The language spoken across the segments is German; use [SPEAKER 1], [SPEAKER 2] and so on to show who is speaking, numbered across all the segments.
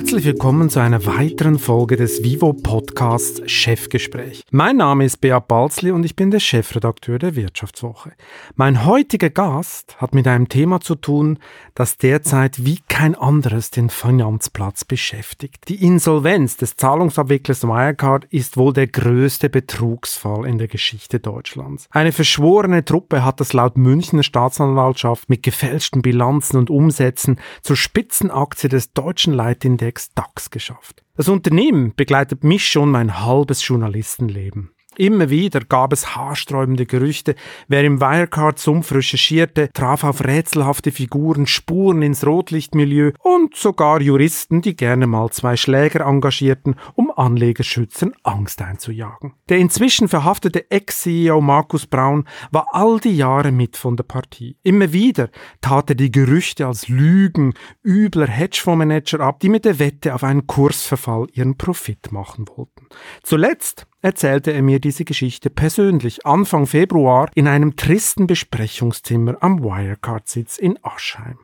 [SPEAKER 1] Herzlich willkommen zu einer weiteren Folge des Vivo Podcasts Chefgespräch. Mein Name ist Beat Balzli und ich bin der Chefredakteur der Wirtschaftswoche. Mein heutiger Gast hat mit einem Thema zu tun, das derzeit wie kein anderes den Finanzplatz beschäftigt. Die Insolvenz des Zahlungsabwicklers Wirecard ist wohl der größte Betrugsfall in der Geschichte Deutschlands. Eine verschworene Truppe hat es laut Münchner Staatsanwaltschaft mit gefälschten Bilanzen und Umsätzen zur Spitzenaktie des deutschen Leitindex Index DAX geschafft. Das Unternehmen begleitet mich schon mein halbes Journalistenleben. Immer wieder gab es haarsträubende Gerüchte. Wer im Wirecard-Sumpf recherchierte, traf auf rätselhafte Figuren, Spuren ins Rotlichtmilieu und sogar Juristen, die gerne mal zwei Schläger engagierten, um Anlegerschützern Angst einzujagen. Der inzwischen verhaftete Ex-CEO Markus Braun war all die Jahre mit von der Partie. Immer wieder tat er die Gerüchte als Lügen übler Hedgefondsmanager ab, die mit der Wette auf einen Kursverfall ihren Profit machen wollten. Zuletzt erzählte er mir diese Geschichte persönlich Anfang Februar in einem tristen Besprechungszimmer am Wirecard-Sitz in Aschheim.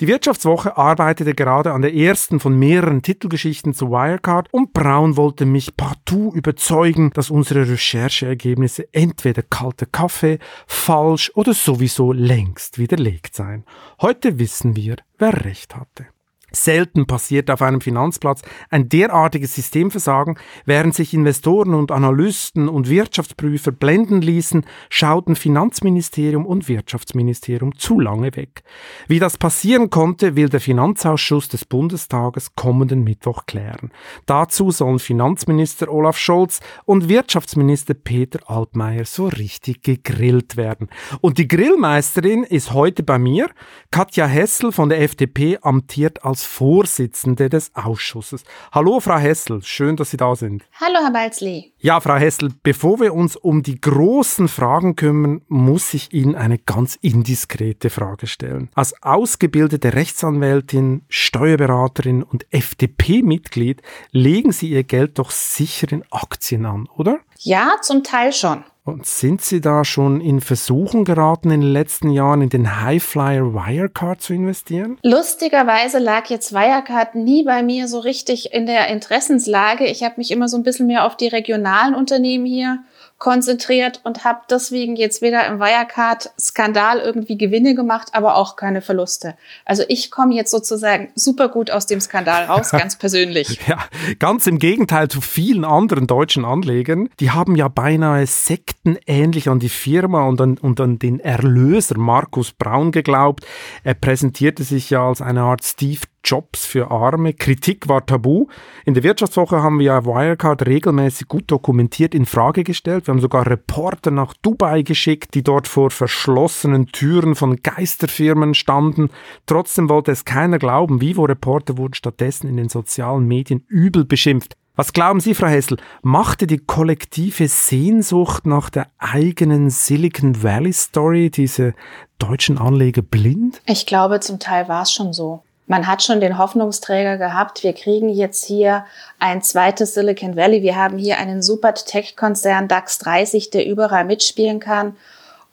[SPEAKER 1] Die Wirtschaftswoche arbeitete gerade an der ersten von mehreren Titelgeschichten zu Wirecard und Braun wollte mich partout überzeugen, dass unsere Rechercheergebnisse entweder kalter Kaffee, falsch oder sowieso längst widerlegt seien. Heute wissen wir, wer recht hatte. Selten passiert auf einem Finanzplatz ein derartiges Systemversagen, während sich Investoren und Analysten und Wirtschaftsprüfer blenden ließen, schauten Finanzministerium und Wirtschaftsministerium zu lange weg. Wie das passieren konnte, will der Finanzausschuss des Bundestages kommenden Mittwoch klären. Dazu sollen Finanzminister Olaf Scholz und Wirtschaftsminister Peter Altmaier so richtig gegrillt werden. Und die Grillmeisterin ist heute bei mir. Katja Hessel von der FDP amtiert als Vorsitzende des Ausschusses. Hallo, Frau Hessel, schön, dass Sie da sind.
[SPEAKER 2] Hallo, Herr Balzli.
[SPEAKER 1] Ja, Frau Hessel, bevor wir uns um die großen Fragen kümmern, muss ich Ihnen eine ganz indiskrete Frage stellen. Als ausgebildete Rechtsanwältin, Steuerberaterin und FDP-Mitglied legen Sie Ihr Geld doch sicher in Aktien an, oder?
[SPEAKER 2] Ja, zum Teil schon.
[SPEAKER 1] Und sind Sie da schon in Versuchen geraten, in den letzten Jahren in den Highflyer Wirecard zu investieren?
[SPEAKER 2] Lustigerweise lag jetzt Wirecard nie bei mir so richtig in der Interessenslage. Ich habe mich immer so ein bisschen mehr auf die regionalen Unternehmen hier konzentriert und habe deswegen jetzt weder im Wirecard-Skandal irgendwie Gewinne gemacht, aber auch keine Verluste. Also ich komme jetzt sozusagen super gut aus dem Skandal raus, ganz persönlich.
[SPEAKER 1] Ja, ganz im Gegenteil zu vielen anderen deutschen Anlegern. Die haben ja beinahe sektenähnlich an die Firma und an, und an den Erlöser Markus Braun geglaubt. Er präsentierte sich ja als eine Art Steve Jobs für Arme. Kritik war tabu. In der Wirtschaftswoche haben wir Wirecard regelmäßig gut dokumentiert in Frage gestellt. Wir haben sogar Reporter nach Dubai geschickt, die dort vor verschlossenen Türen von Geisterfirmen standen. Trotzdem wollte es keiner glauben. Vivo-Reporter wurden stattdessen in den sozialen Medien übel beschimpft. Was glauben Sie, Frau Hessel, machte die kollektive Sehnsucht nach der eigenen Silicon Valley Story diese deutschen Anleger blind?
[SPEAKER 2] Ich glaube, zum Teil war es schon so man hat schon den Hoffnungsträger gehabt, wir kriegen jetzt hier ein zweites Silicon Valley, wir haben hier einen super Tech-Konzern DAX 30, der überall mitspielen kann.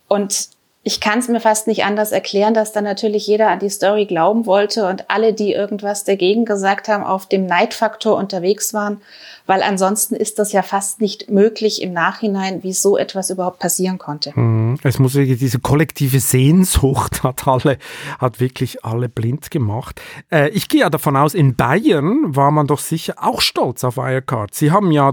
[SPEAKER 2] Und ich kann es mir fast nicht anders erklären, dass dann natürlich jeder an die Story glauben wollte und alle, die irgendwas dagegen gesagt haben, auf dem Neidfaktor unterwegs waren weil ansonsten ist das ja fast nicht möglich im Nachhinein, wie so etwas überhaupt passieren konnte.
[SPEAKER 1] Mhm. Es muss wirklich diese kollektive Sehnsucht hat alle, hat wirklich alle blind gemacht. Äh, ich gehe ja davon aus, in Bayern war man doch sicher auch stolz auf Wirecard. Sie haben ja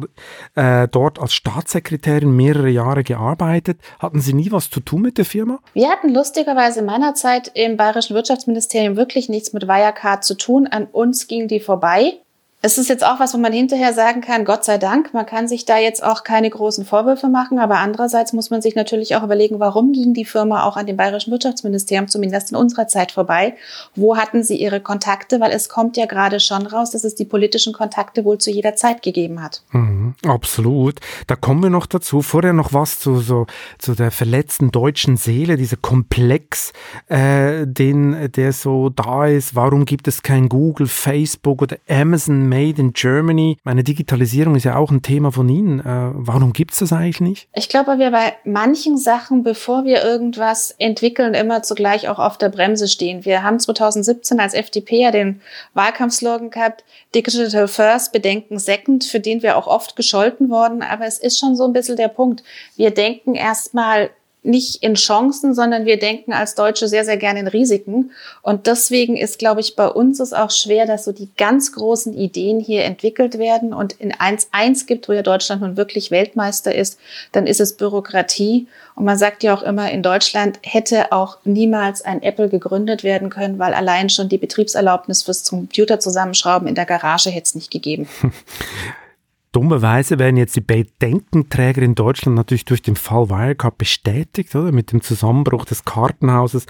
[SPEAKER 1] äh, dort als Staatssekretärin mehrere Jahre gearbeitet. Hatten Sie nie was zu tun mit der Firma?
[SPEAKER 2] Wir hatten lustigerweise in meiner Zeit im Bayerischen Wirtschaftsministerium wirklich nichts mit Wirecard zu tun. An uns ging die vorbei. Es ist jetzt auch was, wo man hinterher sagen kann, Gott sei Dank, man kann sich da jetzt auch keine großen Vorwürfe machen, aber andererseits muss man sich natürlich auch überlegen, warum ging die Firma auch an dem bayerischen Wirtschaftsministerium zumindest in unserer Zeit vorbei? Wo hatten sie ihre Kontakte? Weil es kommt ja gerade schon raus, dass es die politischen Kontakte wohl zu jeder Zeit gegeben hat.
[SPEAKER 1] Mhm, absolut. Da kommen wir noch dazu. Vorher noch was zu, so, zu der verletzten deutschen Seele, dieser Komplex, äh, den, der so da ist. Warum gibt es kein Google, Facebook oder Amazon Made in Germany. Meine Digitalisierung ist ja auch ein Thema von Ihnen. Äh, warum gibt es das eigentlich nicht?
[SPEAKER 2] Ich glaube, wir bei manchen Sachen, bevor wir irgendwas entwickeln, immer zugleich auch auf der Bremse stehen. Wir haben 2017 als FDP ja den Wahlkampfslogan gehabt, Digital First, Bedenken Second, für den wir auch oft gescholten worden. Aber es ist schon so ein bisschen der Punkt. Wir denken erstmal nicht in Chancen, sondern wir denken als Deutsche sehr, sehr gerne in Risiken. Und deswegen ist, glaube ich, bei uns es auch schwer, dass so die ganz großen Ideen hier entwickelt werden und in 1.1 gibt, wo ja Deutschland nun wirklich Weltmeister ist, dann ist es Bürokratie. Und man sagt ja auch immer, in Deutschland hätte auch niemals ein Apple gegründet werden können, weil allein schon die Betriebserlaubnis fürs Computer zusammenschrauben in der Garage hätte es nicht gegeben.
[SPEAKER 1] Dummerweise werden jetzt die Bedenkenträger in Deutschland natürlich durch den Fall Wirecard bestätigt, oder? Mit dem Zusammenbruch des Kartenhauses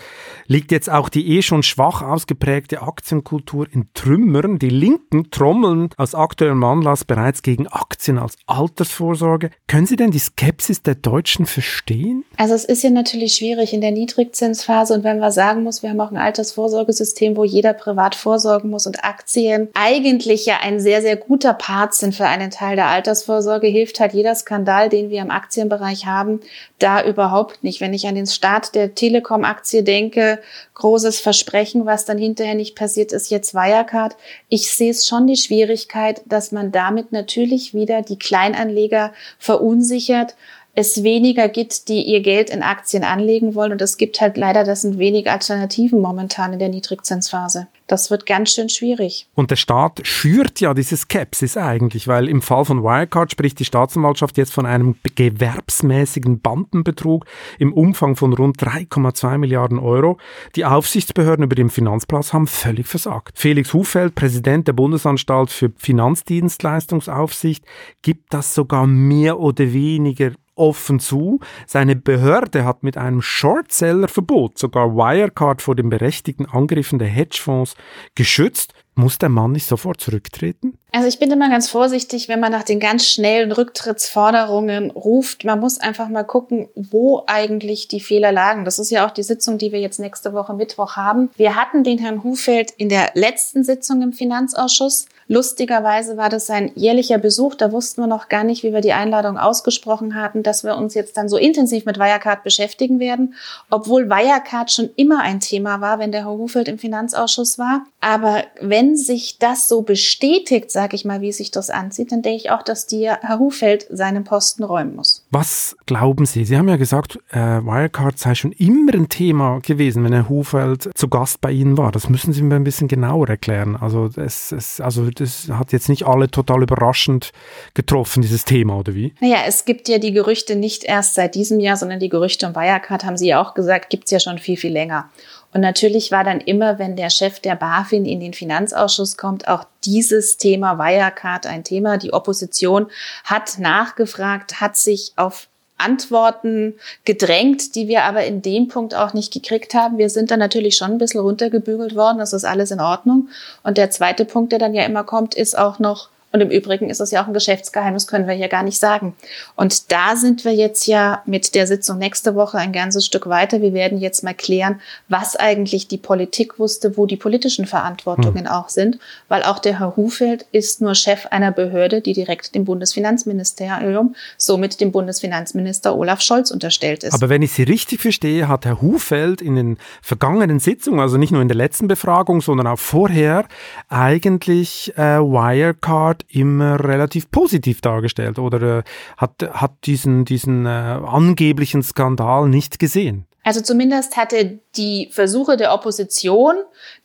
[SPEAKER 1] liegt jetzt auch die eh schon schwach ausgeprägte Aktienkultur in Trümmern. Die Linken trommeln aus aktuellem Anlass bereits gegen Aktien als Altersvorsorge. Können Sie denn die Skepsis der Deutschen verstehen?
[SPEAKER 2] Also es ist ja natürlich schwierig in der Niedrigzinsphase und wenn man sagen muss, wir haben auch ein Altersvorsorgesystem, wo jeder privat vorsorgen muss und Aktien eigentlich ja ein sehr, sehr guter Part sind für einen Teil Teil der Altersvorsorge hilft halt jeder Skandal, den wir im Aktienbereich haben, da überhaupt nicht. Wenn ich an den Start der Telekom-Aktie denke, großes Versprechen, was dann hinterher nicht passiert ist, jetzt Wirecard. Ich sehe es schon die Schwierigkeit, dass man damit natürlich wieder die Kleinanleger verunsichert es weniger gibt, die ihr Geld in Aktien anlegen wollen. Und es gibt halt leider, das sind wenig Alternativen momentan in der Niedrigzinsphase. Das wird ganz schön schwierig.
[SPEAKER 1] Und der Staat schürt ja diese Skepsis eigentlich, weil im Fall von Wirecard spricht die Staatsanwaltschaft jetzt von einem gewerbsmäßigen Bandenbetrug im Umfang von rund 3,2 Milliarden Euro. Die Aufsichtsbehörden über den Finanzplatz haben völlig versagt. Felix Hufeld, Präsident der Bundesanstalt für Finanzdienstleistungsaufsicht, gibt das sogar mehr oder weniger offen zu. Seine Behörde hat mit einem Shortseller-Verbot sogar Wirecard vor den berechtigten Angriffen der Hedgefonds geschützt. Muss der Mann nicht sofort zurücktreten?
[SPEAKER 2] Also ich bin immer ganz vorsichtig, wenn man nach den ganz schnellen Rücktrittsforderungen ruft. Man muss einfach mal gucken, wo eigentlich die Fehler lagen. Das ist ja auch die Sitzung, die wir jetzt nächste Woche Mittwoch haben. Wir hatten den Herrn Hufeld in der letzten Sitzung im Finanzausschuss. Lustigerweise war das sein jährlicher Besuch. Da wussten wir noch gar nicht, wie wir die Einladung ausgesprochen hatten, dass wir uns jetzt dann so intensiv mit Wirecard beschäftigen werden, obwohl Wirecard schon immer ein Thema war, wenn der Herr Hufeld im Finanzausschuss war. Aber wenn sich das so bestätigt, sage ich mal, wie sich das anzieht, dann denke ich auch, dass dir Herr Hufeld seinen Posten räumen muss.
[SPEAKER 1] Was glauben Sie? Sie haben ja gesagt, äh, Wirecard sei schon immer ein Thema gewesen, wenn Herr Hufeld zu Gast bei Ihnen war. Das müssen Sie mir ein bisschen genauer erklären. Also es, es, also das hat jetzt nicht alle total überraschend getroffen, dieses Thema, oder wie?
[SPEAKER 2] Naja, es gibt ja die Gerüchte nicht erst seit diesem Jahr, sondern die Gerüchte um Wirecard, haben Sie ja auch gesagt, gibt es ja schon viel, viel länger. Und natürlich war dann immer, wenn der Chef der BaFin in den Finanzausschuss kommt, auch dieses Thema Wirecard ein Thema. Die Opposition hat nachgefragt, hat sich auf Antworten gedrängt, die wir aber in dem Punkt auch nicht gekriegt haben. Wir sind dann natürlich schon ein bisschen runtergebügelt worden, das ist alles in Ordnung. Und der zweite Punkt, der dann ja immer kommt, ist auch noch, und im Übrigen ist es ja auch ein Geschäftsgeheimnis, können wir hier gar nicht sagen. Und da sind wir jetzt ja mit der Sitzung nächste Woche ein ganzes Stück weiter. Wir werden jetzt mal klären, was eigentlich die Politik wusste, wo die politischen Verantwortungen hm. auch sind. Weil auch der Herr Hufeld ist nur Chef einer Behörde, die direkt dem Bundesfinanzministerium, somit dem Bundesfinanzminister Olaf Scholz unterstellt ist.
[SPEAKER 1] Aber wenn ich Sie richtig verstehe, hat Herr Hufeld in den vergangenen Sitzungen, also nicht nur in der letzten Befragung, sondern auch vorher, eigentlich äh, Wirecard immer relativ positiv dargestellt oder äh, hat, hat diesen, diesen äh, angeblichen Skandal nicht gesehen.
[SPEAKER 2] Also zumindest hatte die Versuche der Opposition,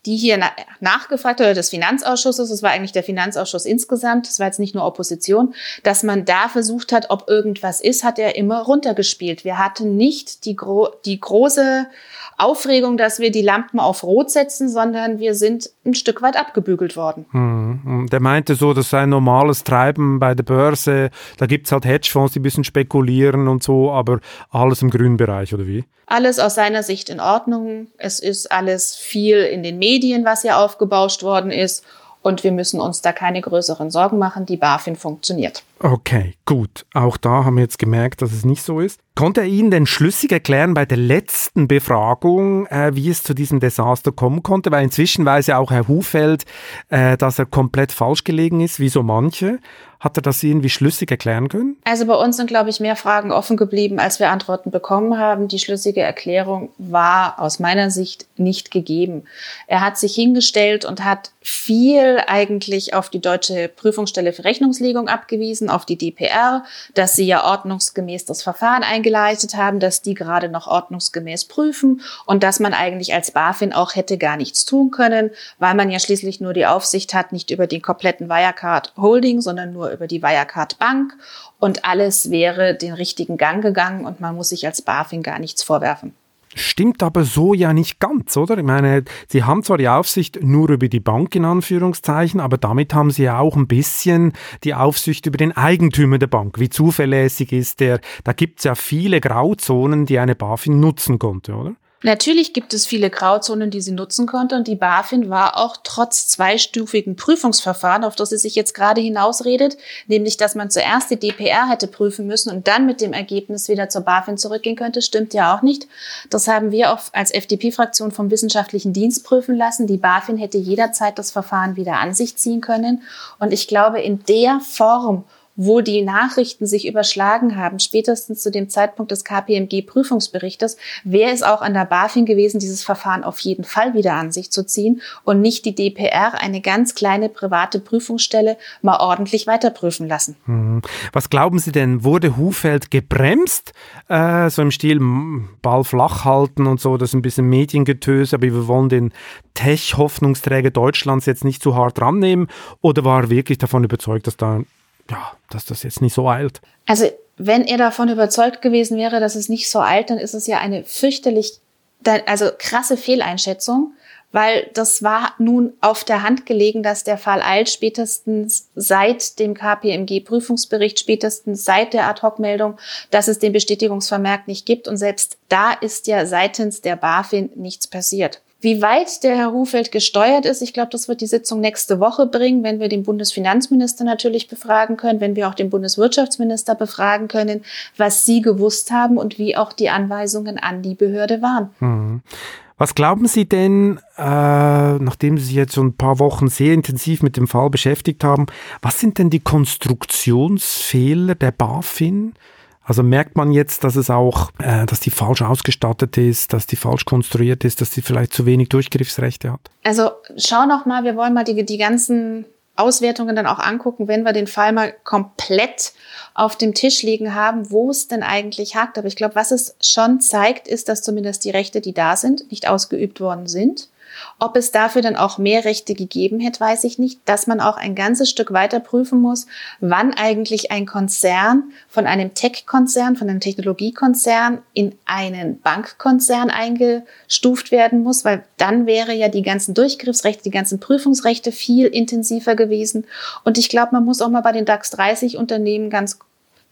[SPEAKER 2] die hier na nachgefragt oder des Finanzausschusses, das war eigentlich der Finanzausschuss insgesamt, das war jetzt nicht nur Opposition, dass man da versucht hat, ob irgendwas ist, hat er immer runtergespielt. Wir hatten nicht die, gro die große Aufregung, dass wir die Lampen auf Rot setzen, sondern wir sind ein Stück weit abgebügelt worden.
[SPEAKER 1] Hm. Der meinte so, das sei ein normales Treiben bei der Börse. Da gibt's halt Hedgefonds, die ein bisschen spekulieren und so, aber alles im grünen Bereich, oder wie?
[SPEAKER 2] Alles aus seiner Sicht in Ordnung. Es ist alles viel in den Medien, was hier aufgebauscht worden ist. Und wir müssen uns da keine größeren Sorgen machen. Die BaFin funktioniert.
[SPEAKER 1] Okay, gut. Auch da haben wir jetzt gemerkt, dass es nicht so ist. Konnte er Ihnen denn schlüssig erklären bei der letzten Befragung, äh, wie es zu diesem Desaster kommen konnte? Weil inzwischen weiß ja auch Herr Hufeld, äh, dass er komplett falsch gelegen ist, wie so manche. Hat er das irgendwie schlüssig erklären können?
[SPEAKER 2] Also bei uns sind, glaube ich, mehr Fragen offen geblieben, als wir Antworten bekommen haben. Die schlüssige Erklärung war aus meiner Sicht nicht gegeben. Er hat sich hingestellt und hat viel eigentlich auf die Deutsche Prüfungsstelle für Rechnungslegung abgewiesen, auf die DPR, dass sie ja ordnungsgemäß das Verfahren eingeleitet haben, dass die gerade noch ordnungsgemäß prüfen und dass man eigentlich als BaFin auch hätte gar nichts tun können, weil man ja schließlich nur die Aufsicht hat, nicht über den kompletten Wirecard Holding, sondern nur über die Wirecard Bank und alles wäre den richtigen Gang gegangen und man muss sich als BaFin gar nichts vorwerfen.
[SPEAKER 1] Stimmt aber so ja nicht ganz, oder? Ich meine, Sie haben zwar die Aufsicht nur über die Bank in Anführungszeichen, aber damit haben Sie ja auch ein bisschen die Aufsicht über den Eigentümer der Bank. Wie zuverlässig ist der? Da gibt es ja viele Grauzonen, die eine BaFin nutzen konnte, oder?
[SPEAKER 2] Natürlich gibt es viele Grauzonen, die sie nutzen konnte und die BaFin war auch trotz zweistufigen Prüfungsverfahren, auf das sie sich jetzt gerade hinausredet, nämlich dass man zuerst die DPR hätte prüfen müssen und dann mit dem Ergebnis wieder zur BaFin zurückgehen könnte, stimmt ja auch nicht. Das haben wir auch als FDP-Fraktion vom wissenschaftlichen Dienst prüfen lassen. Die BaFin hätte jederzeit das Verfahren wieder an sich ziehen können und ich glaube, in der Form wo die Nachrichten sich überschlagen haben, spätestens zu dem Zeitpunkt des KPMG-Prüfungsberichtes, wäre es auch an der BaFin gewesen, dieses Verfahren auf jeden Fall wieder an sich zu ziehen und nicht die DPR, eine ganz kleine private Prüfungsstelle, mal ordentlich weiterprüfen lassen.
[SPEAKER 1] Hm. Was glauben Sie denn, wurde Hufeld gebremst? Äh, so im Stil Ball flach halten und so, das ist ein bisschen Mediengetöse, aber wir wollen den Tech-Hoffnungsträger Deutschlands jetzt nicht zu hart rannehmen? Oder war er wirklich davon überzeugt, dass da ja, dass das jetzt nicht so eilt.
[SPEAKER 2] Also wenn er davon überzeugt gewesen wäre, dass es nicht so eilt, dann ist es ja eine fürchterlich, also krasse Fehleinschätzung, weil das war nun auf der Hand gelegen, dass der Fall eilt, spätestens seit dem KPMG-Prüfungsbericht, spätestens seit der Ad-Hoc-Meldung, dass es den Bestätigungsvermerk nicht gibt. Und selbst da ist ja seitens der BaFin nichts passiert. Wie weit der Herr Hufeld gesteuert ist, ich glaube, das wird die Sitzung nächste Woche bringen, wenn wir den Bundesfinanzminister natürlich befragen können, wenn wir auch den Bundeswirtschaftsminister befragen können, was sie gewusst haben und wie auch die Anweisungen an die Behörde waren.
[SPEAKER 1] Mhm. Was glauben Sie denn, äh, nachdem Sie sich jetzt so ein paar Wochen sehr intensiv mit dem Fall beschäftigt haben, was sind denn die Konstruktionsfehler der BaFin? Also merkt man jetzt, dass es auch, äh, dass die falsch ausgestattet ist, dass die falsch konstruiert ist, dass sie vielleicht zu wenig Durchgriffsrechte hat?
[SPEAKER 2] Also schau noch mal, wir wollen mal die, die ganzen Auswertungen dann auch angucken, wenn wir den Fall mal komplett auf dem Tisch liegen haben, wo es denn eigentlich hakt. Aber ich glaube, was es schon zeigt, ist, dass zumindest die Rechte, die da sind, nicht ausgeübt worden sind. Ob es dafür dann auch mehr Rechte gegeben hätte, weiß ich nicht. Dass man auch ein ganzes Stück weiter prüfen muss, wann eigentlich ein Konzern von einem Tech-Konzern, von einem Technologiekonzern in einen Bankkonzern eingestuft werden muss, weil dann wäre ja die ganzen Durchgriffsrechte, die ganzen Prüfungsrechte viel intensiver gewesen. Und ich glaube, man muss auch mal bei den DAX 30 Unternehmen ganz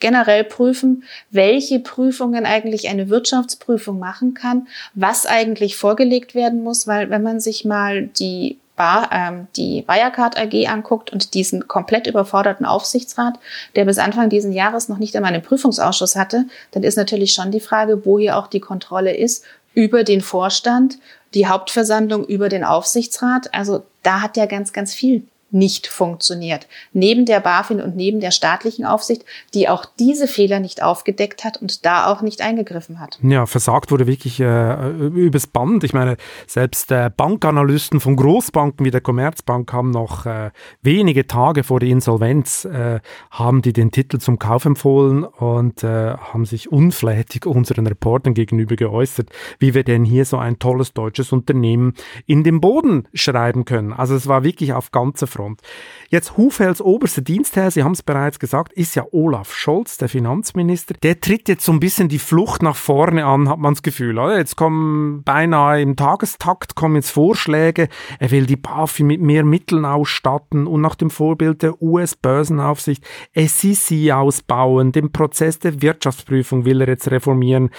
[SPEAKER 2] generell prüfen, welche Prüfungen eigentlich eine Wirtschaftsprüfung machen kann, was eigentlich vorgelegt werden muss, weil wenn man sich mal die Bar, ähm, die Wirecard AG anguckt und diesen komplett überforderten Aufsichtsrat, der bis Anfang diesen Jahres noch nicht einmal einen Prüfungsausschuss hatte, dann ist natürlich schon die Frage, wo hier auch die Kontrolle ist über den Vorstand, die Hauptversammlung über den Aufsichtsrat. Also da hat ja ganz, ganz viel nicht funktioniert. Neben der BaFin und neben der staatlichen Aufsicht, die auch diese Fehler nicht aufgedeckt hat und da auch nicht eingegriffen hat.
[SPEAKER 1] Ja, versagt wurde wirklich äh, übers Band. Ich meine, selbst äh, Bankanalysten von Großbanken wie der Commerzbank haben noch äh, wenige Tage vor der Insolvenz äh, haben die den Titel zum Kauf empfohlen und äh, haben sich unflätig unseren Reportern gegenüber geäußert, wie wir denn hier so ein tolles deutsches Unternehmen in den Boden schreiben können. Also es war wirklich auf ganzer Front. Front. Jetzt Hufels oberster Dienstherr, Sie haben es bereits gesagt, ist ja Olaf Scholz, der Finanzminister. Der tritt jetzt so ein bisschen die Flucht nach vorne an, hat man das Gefühl. Oder? Jetzt kommen beinahe im Tagestakt kommen jetzt Vorschläge. Er will die BaFin mit mehr Mitteln ausstatten und nach dem Vorbild der US-Börsenaufsicht SEC ausbauen. Den Prozess der Wirtschaftsprüfung will er jetzt reformieren.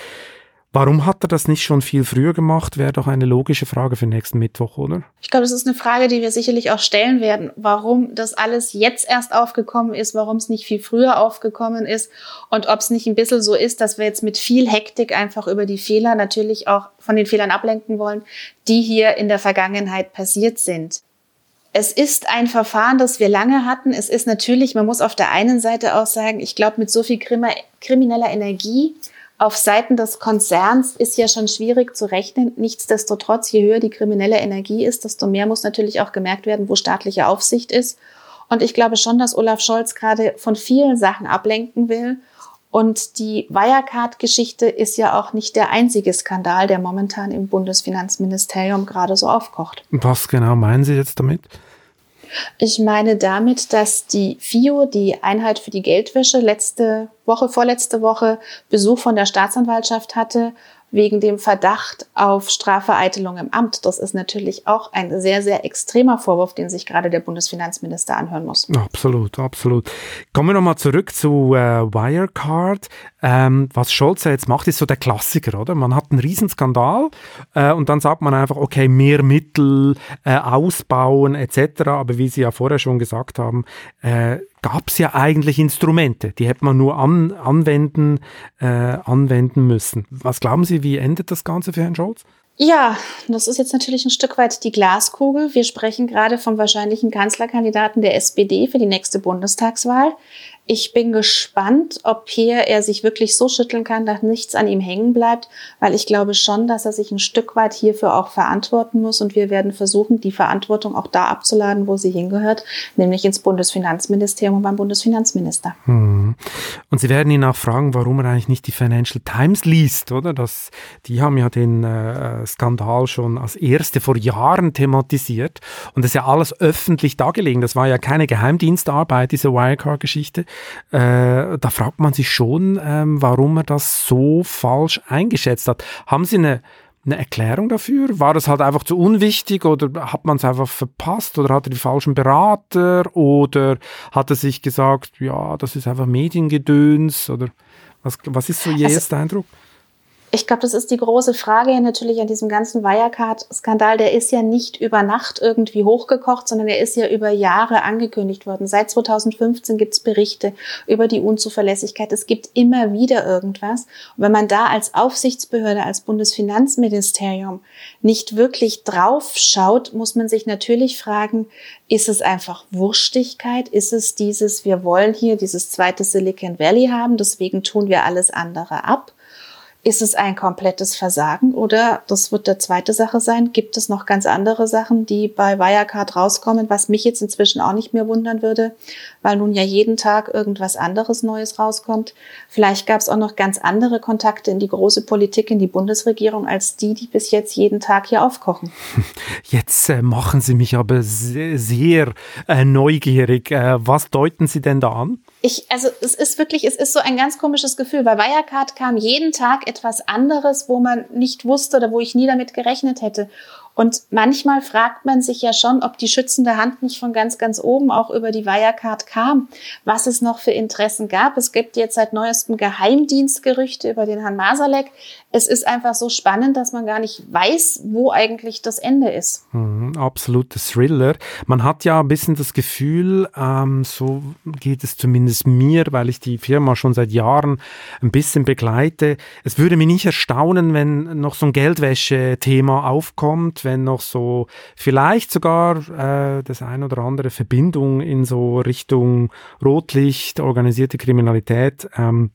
[SPEAKER 1] Warum hat er das nicht schon viel früher gemacht? Wäre doch eine logische Frage für nächsten Mittwoch, oder?
[SPEAKER 2] Ich glaube, das ist eine Frage, die wir sicherlich auch stellen werden. Warum das alles jetzt erst aufgekommen ist, warum es nicht viel früher aufgekommen ist und ob es nicht ein bisschen so ist, dass wir jetzt mit viel Hektik einfach über die Fehler natürlich auch von den Fehlern ablenken wollen, die hier in der Vergangenheit passiert sind. Es ist ein Verfahren, das wir lange hatten. Es ist natürlich, man muss auf der einen Seite auch sagen, ich glaube, mit so viel krimineller Energie auf Seiten des Konzerns ist ja schon schwierig zu rechnen. Nichtsdestotrotz, je höher die kriminelle Energie ist, desto mehr muss natürlich auch gemerkt werden, wo staatliche Aufsicht ist. Und ich glaube schon, dass Olaf Scholz gerade von vielen Sachen ablenken will. Und die Wirecard-Geschichte ist ja auch nicht der einzige Skandal, der momentan im Bundesfinanzministerium gerade so aufkocht.
[SPEAKER 1] Was genau meinen Sie jetzt damit?
[SPEAKER 2] Ich meine damit, dass die FIO, die Einheit für die Geldwäsche, letzte Woche, vorletzte Woche Besuch von der Staatsanwaltschaft hatte wegen dem Verdacht auf Strafvereitelung im Amt. Das ist natürlich auch ein sehr, sehr extremer Vorwurf, den sich gerade der Bundesfinanzminister anhören muss.
[SPEAKER 1] Absolut, absolut. Kommen wir nochmal zurück zu äh, Wirecard. Ähm, was Scholz jetzt macht, ist so der Klassiker, oder? Man hat einen Riesenskandal äh, und dann sagt man einfach, okay, mehr Mittel äh, ausbauen etc. Aber wie Sie ja vorher schon gesagt haben, äh, gab es ja eigentlich Instrumente, die hätte man nur an, anwenden, äh, anwenden müssen. Was glauben Sie, wie endet das Ganze für Herrn Scholz?
[SPEAKER 2] Ja, das ist jetzt natürlich ein Stück weit die Glaskugel. Wir sprechen gerade vom wahrscheinlichen Kanzlerkandidaten der SPD für die nächste Bundestagswahl. Ich bin gespannt, ob hier er sich wirklich so schütteln kann, dass nichts an ihm hängen bleibt, weil ich glaube schon, dass er sich ein Stück weit hierfür auch verantworten muss und wir werden versuchen, die Verantwortung auch da abzuladen, wo sie hingehört, nämlich ins Bundesfinanzministerium und beim Bundesfinanzminister.
[SPEAKER 1] Hm. Und Sie werden ihn auch fragen, warum er eigentlich nicht die Financial Times liest, oder? Das, die haben ja den äh, Skandal schon als erste vor Jahren thematisiert und das ist ja alles öffentlich dargelegen. Das war ja keine Geheimdienstarbeit, diese Wirecard-Geschichte. Äh, da fragt man sich schon, ähm, warum er das so falsch eingeschätzt hat. Haben Sie eine, eine Erklärung dafür? War das halt einfach zu unwichtig oder hat man es einfach verpasst oder hat er die falschen Berater oder hat er sich gesagt, ja, das ist einfach Mediengedöns oder was, was ist so Ihr also, erster Eindruck?
[SPEAKER 2] Ich glaube, das ist die große Frage natürlich an diesem ganzen Wirecard-Skandal. Der ist ja nicht über Nacht irgendwie hochgekocht, sondern er ist ja über Jahre angekündigt worden. Seit 2015 gibt es Berichte über die Unzuverlässigkeit. Es gibt immer wieder irgendwas. Und wenn man da als Aufsichtsbehörde, als Bundesfinanzministerium nicht wirklich drauf schaut, muss man sich natürlich fragen, ist es einfach Wurstigkeit? Ist es dieses, wir wollen hier dieses zweite Silicon Valley haben, deswegen tun wir alles andere ab? Ist es ein komplettes Versagen oder, das wird der zweite Sache sein, gibt es noch ganz andere Sachen, die bei Wirecard rauskommen, was mich jetzt inzwischen auch nicht mehr wundern würde, weil nun ja jeden Tag irgendwas anderes Neues rauskommt. Vielleicht gab es auch noch ganz andere Kontakte in die große Politik, in die Bundesregierung, als die, die bis jetzt jeden Tag hier aufkochen.
[SPEAKER 1] Jetzt äh, machen Sie mich aber sehr, sehr äh, neugierig. Äh, was deuten Sie denn da an?
[SPEAKER 2] Ich, also es ist wirklich, es ist so ein ganz komisches Gefühl. Bei Wirecard kam jeden Tag etwas anderes, wo man nicht wusste oder wo ich nie damit gerechnet hätte. Und manchmal fragt man sich ja schon, ob die schützende Hand nicht von ganz, ganz oben auch über die Wirecard kam, was es noch für Interessen gab. Es gibt jetzt seit neuestem Geheimdienstgerüchte über den Herrn Masalek. Es ist einfach so spannend, dass man gar nicht weiß, wo eigentlich das Ende ist.
[SPEAKER 1] Mhm, absoluter Thriller. Man hat ja ein bisschen das Gefühl, ähm, so geht es zumindest mir, weil ich die Firma schon seit Jahren ein bisschen begleite. Es würde mich nicht erstaunen, wenn noch so ein Geldwäsche-Thema aufkommt wenn noch so vielleicht sogar äh, das ein oder andere Verbindung in so Richtung Rotlicht, organisierte Kriminalität ähm,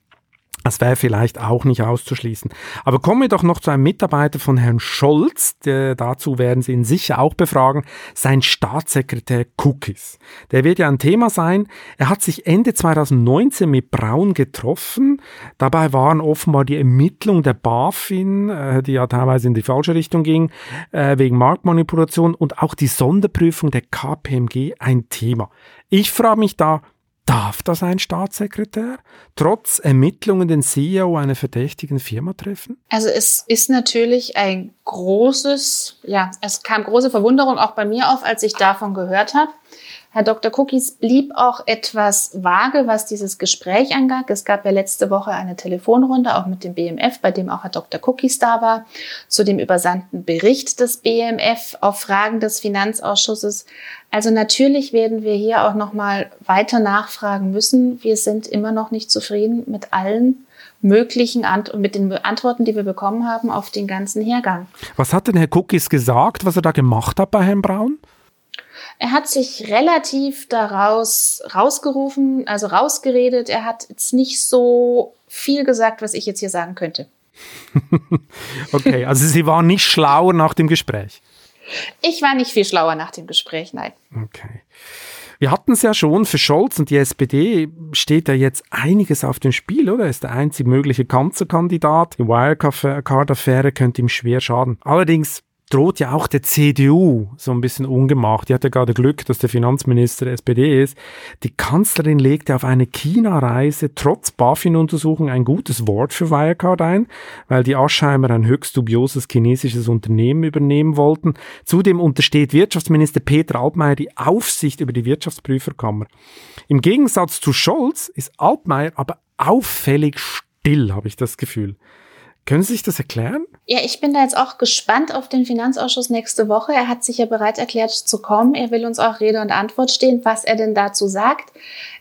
[SPEAKER 1] das wäre vielleicht auch nicht auszuschließen. Aber kommen wir doch noch zu einem Mitarbeiter von Herrn Scholz. Der, dazu werden Sie ihn sicher auch befragen. Sein Staatssekretär Cookies. Der wird ja ein Thema sein. Er hat sich Ende 2019 mit Braun getroffen. Dabei waren offenbar die Ermittlungen der BaFin, äh, die ja teilweise in die falsche Richtung ging, äh, wegen Marktmanipulation und auch die Sonderprüfung der KPMG ein Thema. Ich frage mich da, Darf das ein Staatssekretär trotz Ermittlungen den CEO einer verdächtigen Firma treffen?
[SPEAKER 2] Also es ist natürlich ein großes, ja, es kam große Verwunderung auch bei mir auf, als ich davon gehört habe. Herr Dr. Cookies blieb auch etwas vage, was dieses Gespräch angab. Es gab ja letzte Woche eine Telefonrunde, auch mit dem BMF, bei dem auch Herr Dr. Cookies da war, zu dem übersandten Bericht des BMF auf Fragen des Finanzausschusses. Also natürlich werden wir hier auch nochmal weiter nachfragen müssen. Wir sind immer noch nicht zufrieden mit allen möglichen Ant mit den Antworten, die wir bekommen haben auf den ganzen Hergang.
[SPEAKER 1] Was hat denn Herr Cookies gesagt, was er da gemacht hat bei Herrn Braun?
[SPEAKER 2] Er hat sich relativ daraus rausgerufen, also rausgeredet. Er hat jetzt nicht so viel gesagt, was ich jetzt hier sagen könnte.
[SPEAKER 1] okay, also Sie waren nicht schlauer nach dem Gespräch.
[SPEAKER 2] Ich war nicht viel schlauer nach dem Gespräch, nein.
[SPEAKER 1] Okay. Wir hatten es ja schon, für Scholz und die SPD steht da jetzt einiges auf dem Spiel, oder? Er ist der einzig mögliche Kanzlerkandidat. Die Wirecard-Affäre könnte ihm schwer schaden. Allerdings droht ja auch der CDU so ein bisschen ungemacht. Die hat ja gerade Glück, dass der Finanzminister SPD ist. Die Kanzlerin legte auf eine China-Reise trotz BaFin-Untersuchung ein gutes Wort für Wirecard ein, weil die Aschheimer ein höchst dubioses chinesisches Unternehmen übernehmen wollten. Zudem untersteht Wirtschaftsminister Peter Altmaier die Aufsicht über die Wirtschaftsprüferkammer. Im Gegensatz zu Scholz ist Altmaier aber auffällig still, habe ich das Gefühl. Können Sie sich das erklären?
[SPEAKER 2] Ja, ich bin da jetzt auch gespannt auf den Finanzausschuss nächste Woche. Er hat sich ja bereit erklärt zu kommen. Er will uns auch Rede und Antwort stehen, was er denn dazu sagt.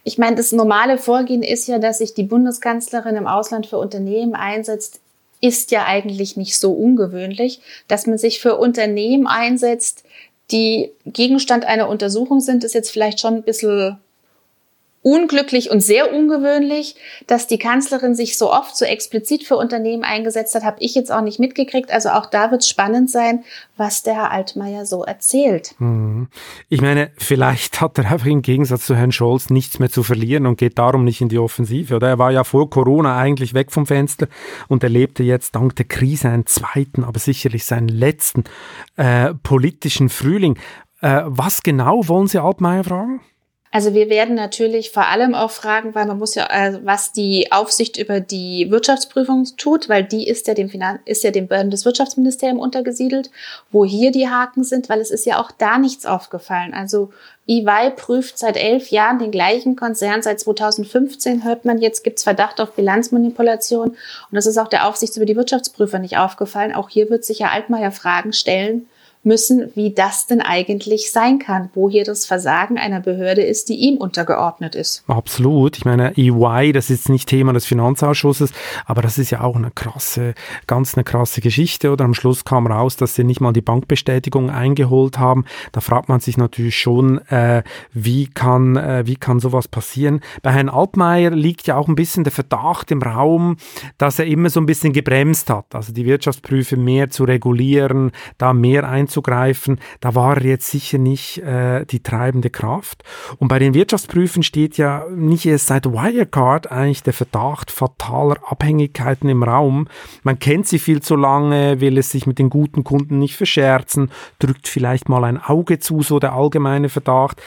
[SPEAKER 2] Ich meine, das normale Vorgehen ist ja, dass sich die Bundeskanzlerin im Ausland für Unternehmen einsetzt, ist ja eigentlich nicht so ungewöhnlich, dass man sich für Unternehmen einsetzt, die Gegenstand einer Untersuchung sind, ist jetzt vielleicht schon ein bisschen unglücklich und sehr ungewöhnlich, dass die Kanzlerin sich so oft so explizit für Unternehmen eingesetzt hat, habe ich jetzt auch nicht mitgekriegt. Also auch da wird es spannend sein, was der Herr Altmaier so erzählt.
[SPEAKER 1] Mhm. Ich meine, vielleicht hat er einfach im Gegensatz zu Herrn Scholz nichts mehr zu verlieren und geht darum nicht in die Offensive. Oder er war ja vor Corona eigentlich weg vom Fenster und erlebte jetzt dank der Krise einen zweiten, aber sicherlich seinen letzten äh, politischen Frühling. Äh, was genau wollen Sie Altmaier fragen?
[SPEAKER 2] Also wir werden natürlich vor allem auch fragen, weil man muss ja, äh, was die Aufsicht über die Wirtschaftsprüfung tut, weil die ist ja dem Finan ist ja dem Bundeswirtschaftsministerium untergesiedelt, wo hier die Haken sind, weil es ist ja auch da nichts aufgefallen. Also EY prüft seit elf Jahren den gleichen Konzern. Seit 2015 hört man jetzt, gibt's Verdacht auf Bilanzmanipulation. Und das ist auch der Aufsicht über die Wirtschaftsprüfer nicht aufgefallen. Auch hier wird sich ja Altmaier Fragen stellen müssen, wie das denn eigentlich sein kann, wo hier das Versagen einer Behörde ist, die ihm untergeordnet ist.
[SPEAKER 1] Absolut. Ich meine, EY, das ist nicht Thema des Finanzausschusses, aber das ist ja auch eine krasse, ganz eine krasse Geschichte. Oder am Schluss kam raus, dass sie nicht mal die Bankbestätigung eingeholt haben. Da fragt man sich natürlich schon, äh, wie kann, äh, wie kann sowas passieren? Bei Herrn Altmaier liegt ja auch ein bisschen der Verdacht im Raum, dass er immer so ein bisschen gebremst hat. Also die Wirtschaftsprüfe mehr zu regulieren, da mehr einzubauen einzugreifen, da war er jetzt sicher nicht äh, die treibende Kraft. Und bei den Wirtschaftsprüfen steht ja nicht erst seit Wirecard eigentlich der Verdacht fataler Abhängigkeiten im Raum. Man kennt sie viel zu lange, will es sich mit den guten Kunden nicht verscherzen, drückt vielleicht mal ein Auge zu, so der allgemeine Verdacht.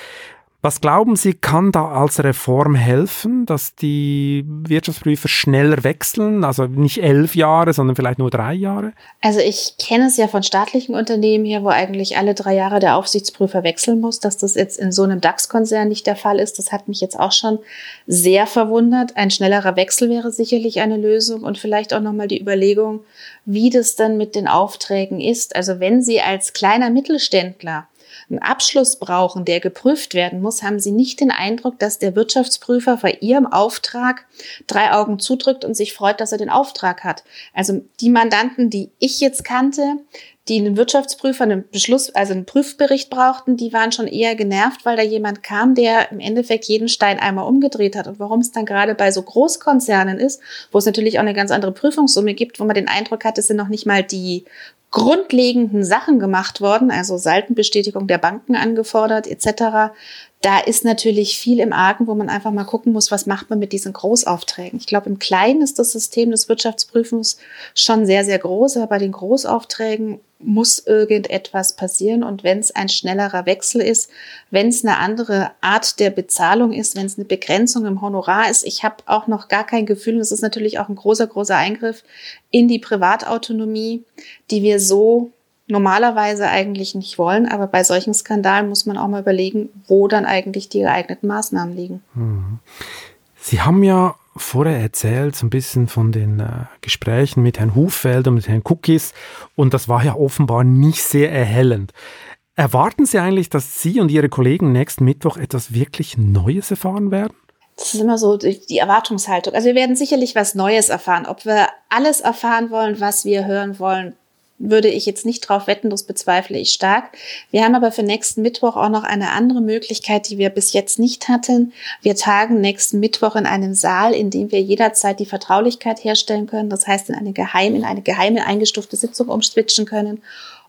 [SPEAKER 1] Was glauben Sie, kann da als Reform helfen, dass die Wirtschaftsprüfer schneller wechseln? Also nicht elf Jahre, sondern vielleicht nur drei Jahre?
[SPEAKER 2] Also ich kenne es ja von staatlichen Unternehmen hier, wo eigentlich alle drei Jahre der Aufsichtsprüfer wechseln muss. Dass das jetzt in so einem DAX-Konzern nicht der Fall ist, das hat mich jetzt auch schon sehr verwundert. Ein schnellerer Wechsel wäre sicherlich eine Lösung und vielleicht auch nochmal die Überlegung, wie das dann mit den Aufträgen ist. Also wenn Sie als kleiner Mittelständler einen Abschluss brauchen, der geprüft werden muss, haben sie nicht den Eindruck, dass der Wirtschaftsprüfer bei ihrem Auftrag drei Augen zudrückt und sich freut, dass er den Auftrag hat. Also die Mandanten, die ich jetzt kannte, die einen Wirtschaftsprüfer einen Beschluss, also einen Prüfbericht brauchten, die waren schon eher genervt, weil da jemand kam, der im Endeffekt jeden Stein einmal umgedreht hat. Und warum es dann gerade bei so Großkonzernen ist, wo es natürlich auch eine ganz andere Prüfungssumme gibt, wo man den Eindruck hat, es sind noch nicht mal die grundlegenden Sachen gemacht worden, also Saltenbestätigung der Banken angefordert etc da ist natürlich viel im Argen, wo man einfach mal gucken muss, was macht man mit diesen Großaufträgen. Ich glaube, im Kleinen ist das System des Wirtschaftsprüfens schon sehr, sehr groß, aber bei den Großaufträgen muss irgendetwas passieren. Und wenn es ein schnellerer Wechsel ist, wenn es eine andere Art der Bezahlung ist, wenn es eine Begrenzung im Honorar ist, ich habe auch noch gar kein Gefühl, es ist natürlich auch ein großer, großer Eingriff in die Privatautonomie, die wir so normalerweise eigentlich nicht wollen. Aber bei solchen Skandalen muss man auch mal überlegen, wo dann eigentlich die geeigneten Maßnahmen liegen.
[SPEAKER 1] Mhm. Sie haben ja vorher erzählt, so ein bisschen von den äh, Gesprächen mit Herrn Hufeld und mit Herrn Cookies. Und das war ja offenbar nicht sehr erhellend. Erwarten Sie eigentlich, dass Sie und Ihre Kollegen nächsten Mittwoch etwas wirklich Neues erfahren werden?
[SPEAKER 2] Das ist immer so die Erwartungshaltung. Also wir werden sicherlich was Neues erfahren. Ob wir alles erfahren wollen, was wir hören wollen, würde ich jetzt nicht drauf wetten, das bezweifle ich stark. Wir haben aber für nächsten Mittwoch auch noch eine andere Möglichkeit, die wir bis jetzt nicht hatten. Wir tagen nächsten Mittwoch in einem Saal, in dem wir jederzeit die Vertraulichkeit herstellen können. Das heißt, in eine geheime, in eine geheime eingestufte Sitzung umswitchen können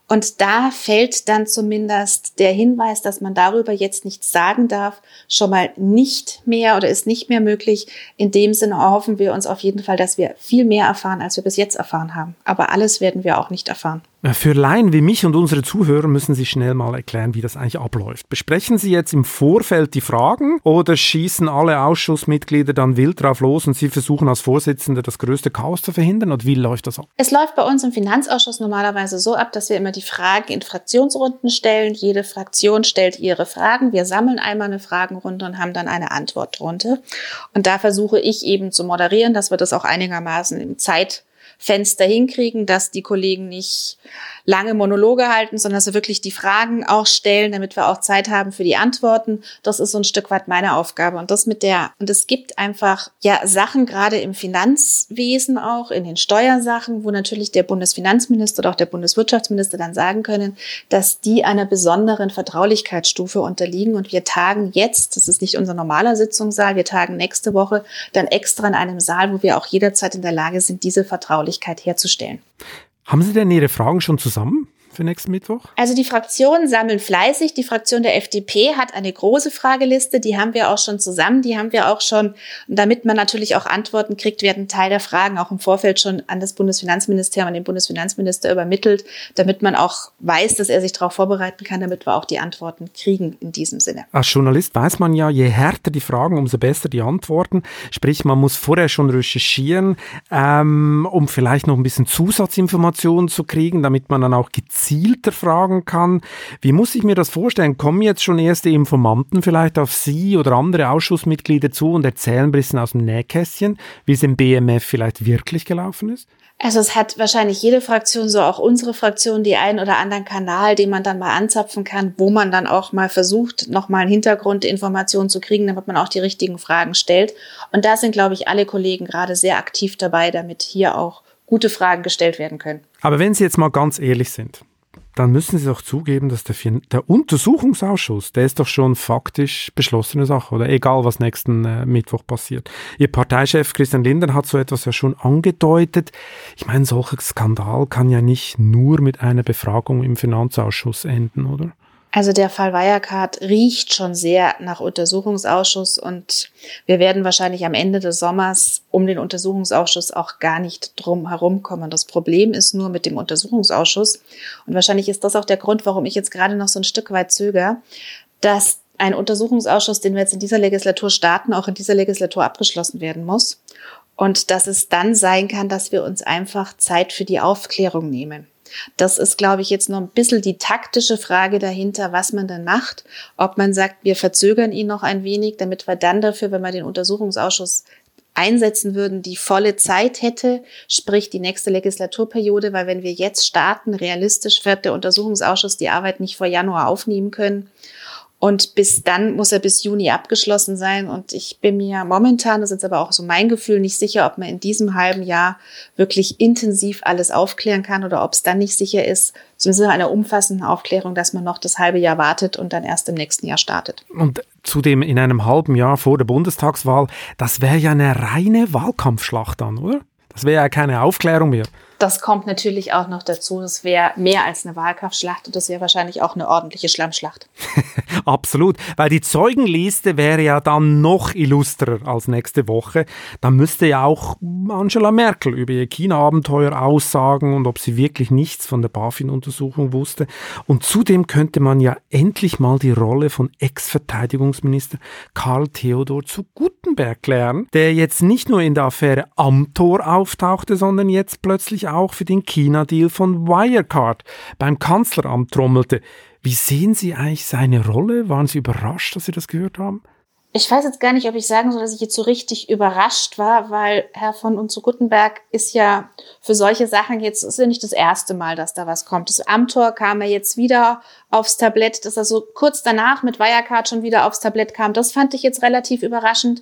[SPEAKER 2] und da fällt dann zumindest der Hinweis, dass man darüber jetzt nichts sagen darf, schon mal nicht mehr oder ist nicht mehr möglich. In dem Sinne erhoffen wir uns auf jeden Fall, dass wir viel mehr erfahren, als wir bis jetzt erfahren haben. Aber alles werden wir auch nicht erfahren.
[SPEAKER 1] Für Laien wie mich und unsere Zuhörer müssen Sie schnell mal erklären, wie das eigentlich abläuft. Besprechen Sie jetzt im Vorfeld die Fragen oder schießen alle Ausschussmitglieder dann wild drauf los und Sie versuchen als Vorsitzender das größte Chaos zu verhindern? Und wie läuft das ab?
[SPEAKER 2] Es läuft bei uns im Finanzausschuss normalerweise so ab, dass wir immer die Fragen in Fraktionsrunden stellen. Jede Fraktion stellt ihre Fragen. Wir sammeln einmal eine Fragenrunde und haben dann eine Antwort drunter. Und da versuche ich eben zu moderieren, dass wir das auch einigermaßen im Zeit Fenster hinkriegen, dass die Kollegen nicht lange Monologe halten, sondern dass sie wirklich die Fragen auch stellen, damit wir auch Zeit haben für die Antworten. Das ist so ein Stück weit meine Aufgabe. Und das mit der, und es gibt einfach ja Sachen, gerade im Finanzwesen auch, in den Steuersachen, wo natürlich der Bundesfinanzminister oder auch der Bundeswirtschaftsminister dann sagen können, dass die einer besonderen Vertraulichkeitsstufe unterliegen. Und wir tagen jetzt, das ist nicht unser normaler Sitzungssaal, wir tagen nächste Woche dann extra in einem Saal, wo wir auch jederzeit in der Lage sind, diese Vertraulichkeit herzustellen.
[SPEAKER 1] Haben Sie denn Ihre Fragen schon zusammen? Für nächsten Mittwoch?
[SPEAKER 2] Also die Fraktionen sammeln fleißig. Die Fraktion der FDP hat eine große Frageliste. Die haben wir auch schon zusammen. Die haben wir auch schon, damit man natürlich auch Antworten kriegt, werden Teil der Fragen auch im Vorfeld schon an das Bundesfinanzministerium, an den Bundesfinanzminister übermittelt, damit man auch weiß, dass er sich darauf vorbereiten kann, damit wir auch die Antworten kriegen in diesem Sinne.
[SPEAKER 1] Als Journalist weiß man ja, je härter die Fragen, umso besser die Antworten. Sprich, man muss vorher schon recherchieren, ähm, um vielleicht noch ein bisschen Zusatzinformationen zu kriegen, damit man dann auch gezielt gezielter fragen kann. Wie muss ich mir das vorstellen? Kommen jetzt schon erste Informanten vielleicht auf Sie oder andere Ausschussmitglieder zu und erzählen ein bisschen aus dem Nähkästchen, wie es im BMF vielleicht wirklich gelaufen ist?
[SPEAKER 2] Also es hat wahrscheinlich jede Fraktion, so auch unsere Fraktion, die einen oder anderen Kanal, den man dann mal anzapfen kann, wo man dann auch mal versucht, nochmal Hintergrundinformationen zu kriegen, damit man auch die richtigen Fragen stellt. Und da sind, glaube ich, alle Kollegen gerade sehr aktiv dabei, damit hier auch gute Fragen gestellt werden können.
[SPEAKER 1] Aber wenn Sie jetzt mal ganz ehrlich sind, dann müssen Sie doch zugeben, dass der, der, Untersuchungsausschuss, der ist doch schon faktisch beschlossene Sache, oder egal, was nächsten äh, Mittwoch passiert. Ihr Parteichef Christian Lindner hat so etwas ja schon angedeutet. Ich meine, solcher Skandal kann ja nicht nur mit einer Befragung im Finanzausschuss enden, oder?
[SPEAKER 2] Also der Fall Wirecard riecht schon sehr nach Untersuchungsausschuss und wir werden wahrscheinlich am Ende des Sommers um den Untersuchungsausschuss auch gar nicht drum herumkommen. Das Problem ist nur mit dem Untersuchungsausschuss und wahrscheinlich ist das auch der Grund, warum ich jetzt gerade noch so ein Stück weit zögere, dass ein Untersuchungsausschuss, den wir jetzt in dieser Legislatur starten, auch in dieser Legislatur abgeschlossen werden muss und dass es dann sein kann, dass wir uns einfach Zeit für die Aufklärung nehmen. Das ist, glaube ich, jetzt noch ein bisschen die taktische Frage dahinter, was man dann macht. Ob man sagt, wir verzögern ihn noch ein wenig, damit wir dann dafür, wenn wir den Untersuchungsausschuss einsetzen würden, die volle Zeit hätte, sprich die nächste Legislaturperiode, weil wenn wir jetzt starten, realistisch wird der Untersuchungsausschuss die Arbeit nicht vor Januar aufnehmen können. Und bis dann muss er bis Juni abgeschlossen sein. Und ich bin mir momentan, das ist aber auch so mein Gefühl, nicht sicher, ob man in diesem halben Jahr wirklich intensiv alles aufklären kann oder ob es dann nicht sicher ist, zumindest einer umfassenden Aufklärung, dass man noch das halbe Jahr wartet und dann erst im nächsten Jahr startet.
[SPEAKER 1] Und zudem in einem halben Jahr vor der Bundestagswahl, das wäre ja eine reine Wahlkampfschlacht dann, oder? Das wäre ja keine Aufklärung mehr.
[SPEAKER 2] Das kommt natürlich auch noch dazu. Das wäre mehr als eine Wahlkampfschlacht und das wäre wahrscheinlich auch eine ordentliche Schlammschlacht.
[SPEAKER 1] Absolut, weil die Zeugenliste wäre ja dann noch illustrer als nächste Woche. Dann müsste ja auch Angela Merkel über ihr China-Abenteuer aussagen und ob sie wirklich nichts von der BaFin-Untersuchung wusste. Und zudem könnte man ja endlich mal die Rolle von Ex-Verteidigungsminister Karl Theodor zu Gutenberg klären, der jetzt nicht nur in der Affäre Amtor auftauchte, sondern jetzt plötzlich auch für den China-Deal von Wirecard beim Kanzleramt trommelte. Wie sehen Sie eigentlich seine Rolle? Waren Sie überrascht, dass Sie das gehört haben?
[SPEAKER 2] Ich weiß jetzt gar nicht, ob ich sagen soll, dass ich jetzt so richtig überrascht war, weil Herr von und zu Guttenberg ist ja für solche Sachen jetzt, ist ja nicht das erste Mal, dass da was kommt. Das Amtor kam er jetzt wieder aufs Tablett, dass er so kurz danach mit Wirecard schon wieder aufs Tablett kam. Das fand ich jetzt relativ überraschend.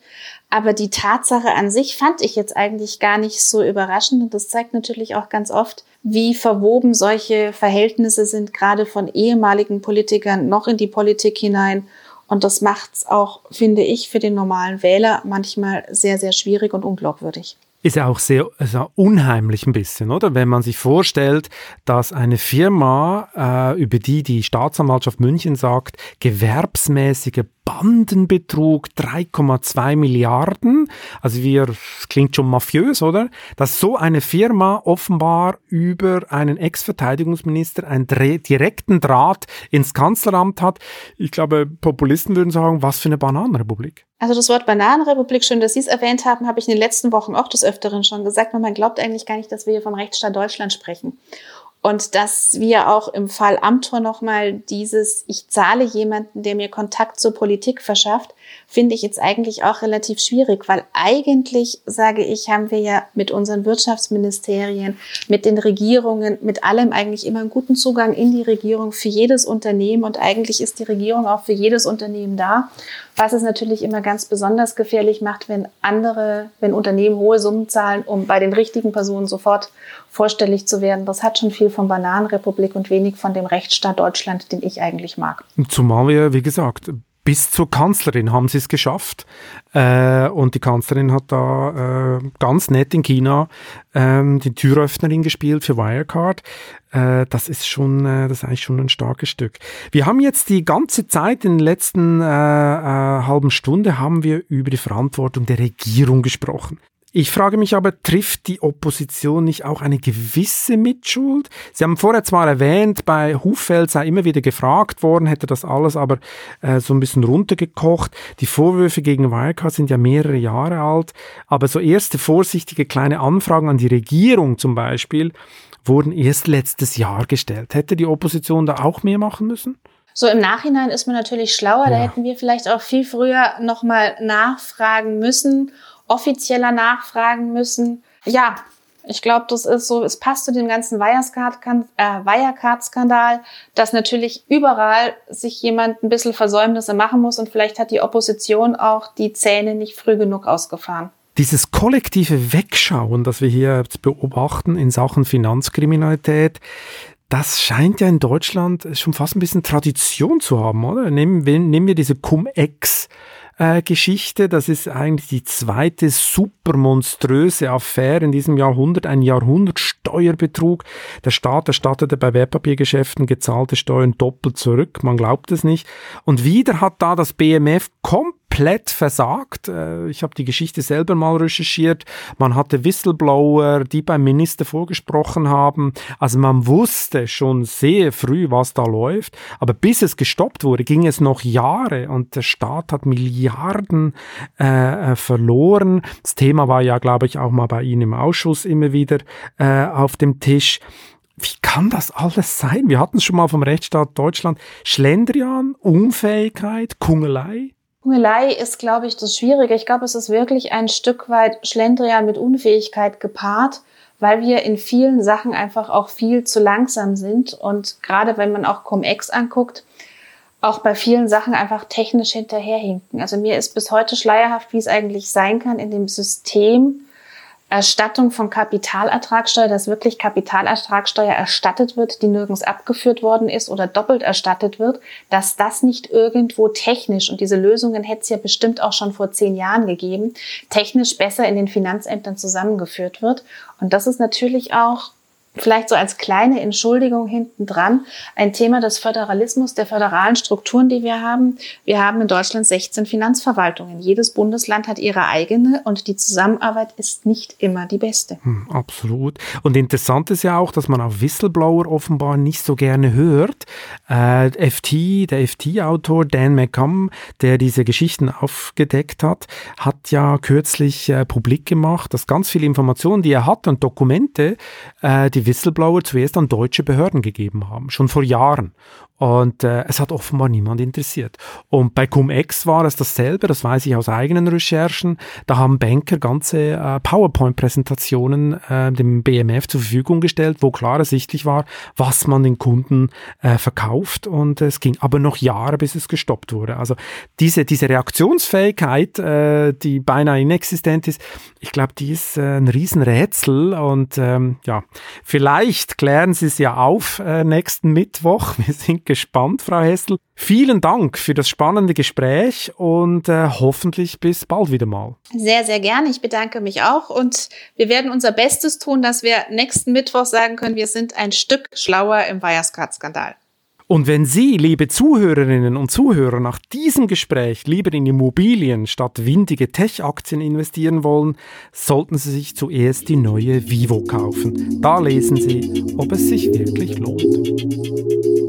[SPEAKER 2] Aber die Tatsache an sich fand ich jetzt eigentlich gar nicht so überraschend. Und das zeigt natürlich auch ganz oft, wie verwoben solche Verhältnisse sind, gerade von ehemaligen Politikern noch in die Politik hinein und das macht es auch, finde ich, für den normalen Wähler manchmal sehr, sehr schwierig und unglaubwürdig
[SPEAKER 1] ist ja auch sehr also unheimlich ein bisschen, oder? Wenn man sich vorstellt, dass eine Firma, äh, über die die Staatsanwaltschaft München sagt, gewerbsmäßige Bandenbetrug 3,2 Milliarden. Also wir, klingt schon mafiös, oder? Dass so eine Firma offenbar über einen Ex-Verteidigungsminister einen direkten Draht ins Kanzleramt hat. Ich glaube, Populisten würden sagen, was für eine Bananenrepublik.
[SPEAKER 2] Also das Wort Bananenrepublik, schön, dass Sie es erwähnt haben, habe ich in den letzten Wochen auch des Öfteren schon gesagt. Man glaubt eigentlich gar nicht, dass wir hier vom Rechtsstaat Deutschland sprechen. Und dass wir auch im Fall Amtor nochmal dieses, ich zahle jemanden, der mir Kontakt zur Politik verschafft, finde ich jetzt eigentlich auch relativ schwierig, weil eigentlich, sage ich, haben wir ja mit unseren Wirtschaftsministerien, mit den Regierungen, mit allem eigentlich immer einen guten Zugang in die Regierung für jedes Unternehmen und eigentlich ist die Regierung auch für jedes Unternehmen da. Was es natürlich immer ganz besonders gefährlich macht, wenn andere, wenn Unternehmen hohe Summen zahlen, um bei den richtigen Personen sofort vorstellig zu werden. Das hat schon viel von Bananenrepublik und wenig von dem Rechtsstaat Deutschland, den ich eigentlich mag.
[SPEAKER 1] Zumal wir, wie gesagt, bis zur Kanzlerin haben sie es geschafft. Äh, und die Kanzlerin hat da äh, ganz nett in China ähm, die Türöffnerin gespielt für Wirecard. Äh, das ist schon, das ist eigentlich schon ein starkes Stück. Wir haben jetzt die ganze Zeit in den letzten halben Stunde haben wir über die Verantwortung der Regierung gesprochen. Ich frage mich aber, trifft die Opposition nicht auch eine gewisse Mitschuld? Sie haben vorher zwar erwähnt, bei Huffeld sei immer wieder gefragt worden, hätte das alles aber äh, so ein bisschen runtergekocht. Die Vorwürfe gegen Wirecard sind ja mehrere Jahre alt, aber so erste vorsichtige kleine Anfragen an die Regierung zum Beispiel wurden erst letztes Jahr gestellt. Hätte die Opposition da auch mehr machen müssen?
[SPEAKER 2] So im Nachhinein ist man natürlich schlauer. Ja. Da hätten wir vielleicht auch viel früher nochmal nachfragen müssen offizieller nachfragen müssen. Ja, ich glaube, das ist so, es passt zu dem ganzen Wirecard-Skandal, dass natürlich überall sich jemand ein bisschen Versäumnisse machen muss und vielleicht hat die Opposition auch die Zähne nicht früh genug ausgefahren.
[SPEAKER 1] Dieses kollektive Wegschauen, das wir hier beobachten in Sachen Finanzkriminalität, das scheint ja in Deutschland schon fast ein bisschen Tradition zu haben, oder? Nehmen wir, nehmen wir diese Cum-Ex- äh, Geschichte. Das ist eigentlich die zweite super monströse Affäre in diesem Jahrhundert, ein Jahrhundert Steuerbetrug. Der Staat erstattete bei Wertpapiergeschäften gezahlte Steuern doppelt zurück. Man glaubt es nicht. Und wieder hat da das BMF komplett komplett versagt. Äh, ich habe die Geschichte selber mal recherchiert. Man hatte Whistleblower, die beim Minister vorgesprochen haben. Also man wusste schon sehr früh, was da läuft. Aber bis es gestoppt wurde, ging es noch Jahre und der Staat hat Milliarden äh, äh verloren. Das Thema war ja, glaube ich, auch mal bei Ihnen im Ausschuss immer wieder äh, auf dem Tisch. Wie kann das alles sein? Wir hatten es schon mal vom Rechtsstaat Deutschland. Schlendrian, Unfähigkeit, Kungelei.
[SPEAKER 2] Hungelei ist, glaube ich, das Schwierige. Ich glaube, es ist wirklich ein Stück weit Schlendrian mit Unfähigkeit gepaart, weil wir in vielen Sachen einfach auch viel zu langsam sind. Und gerade wenn man auch Cum-Ex anguckt, auch bei vielen Sachen einfach technisch hinterherhinken. Also mir ist bis heute schleierhaft, wie es eigentlich sein kann in dem System, Erstattung von Kapitalertragssteuer, dass wirklich Kapitalertragssteuer erstattet wird, die nirgends abgeführt worden ist oder doppelt erstattet wird, dass das nicht irgendwo technisch, und diese Lösungen hätte es ja bestimmt auch schon vor zehn Jahren gegeben, technisch besser in den Finanzämtern zusammengeführt wird. Und das ist natürlich auch vielleicht so als kleine Entschuldigung hinten dran ein Thema des Föderalismus, der föderalen Strukturen, die wir haben. Wir haben in Deutschland 16 Finanzverwaltungen. Jedes Bundesland hat ihre eigene und die Zusammenarbeit ist nicht immer die beste.
[SPEAKER 1] Hm, absolut. Und interessant ist ja auch, dass man auf Whistleblower offenbar nicht so gerne hört. Äh, FT, der FT-Autor Dan McCum, der diese Geschichten aufgedeckt hat, hat ja kürzlich äh, publik gemacht, dass ganz viele Informationen, die er hat und Dokumente, äh, die die Whistleblower zuerst an deutsche Behörden gegeben haben, schon vor Jahren. Und äh, es hat offenbar niemand interessiert. Und bei Cum-Ex war es dasselbe, das weiß ich aus eigenen Recherchen. Da haben Banker ganze äh, PowerPoint-Präsentationen äh, dem BMF zur Verfügung gestellt, wo klar ersichtlich war, was man den Kunden äh, verkauft. Und es ging aber noch Jahre, bis es gestoppt wurde. Also diese, diese Reaktionsfähigkeit, äh, die beinahe inexistent ist, ich glaube, die ist äh, ein Riesenrätsel. Und ähm, ja, vielleicht klären Sie es ja auf äh, nächsten Mittwoch. Wir sind gespannt, Frau Hessel. Vielen Dank für das spannende Gespräch und äh, hoffentlich bis bald wieder mal.
[SPEAKER 2] Sehr, sehr gerne. Ich bedanke mich auch und wir werden unser Bestes tun, dass wir nächsten Mittwoch sagen können, wir sind ein Stück schlauer im Wirecard-Skandal.
[SPEAKER 1] Und wenn Sie, liebe Zuhörerinnen und Zuhörer, nach diesem Gespräch lieber in Immobilien statt windige Tech-Aktien investieren wollen, sollten Sie sich zuerst die neue Vivo kaufen. Da lesen Sie, ob es sich wirklich lohnt.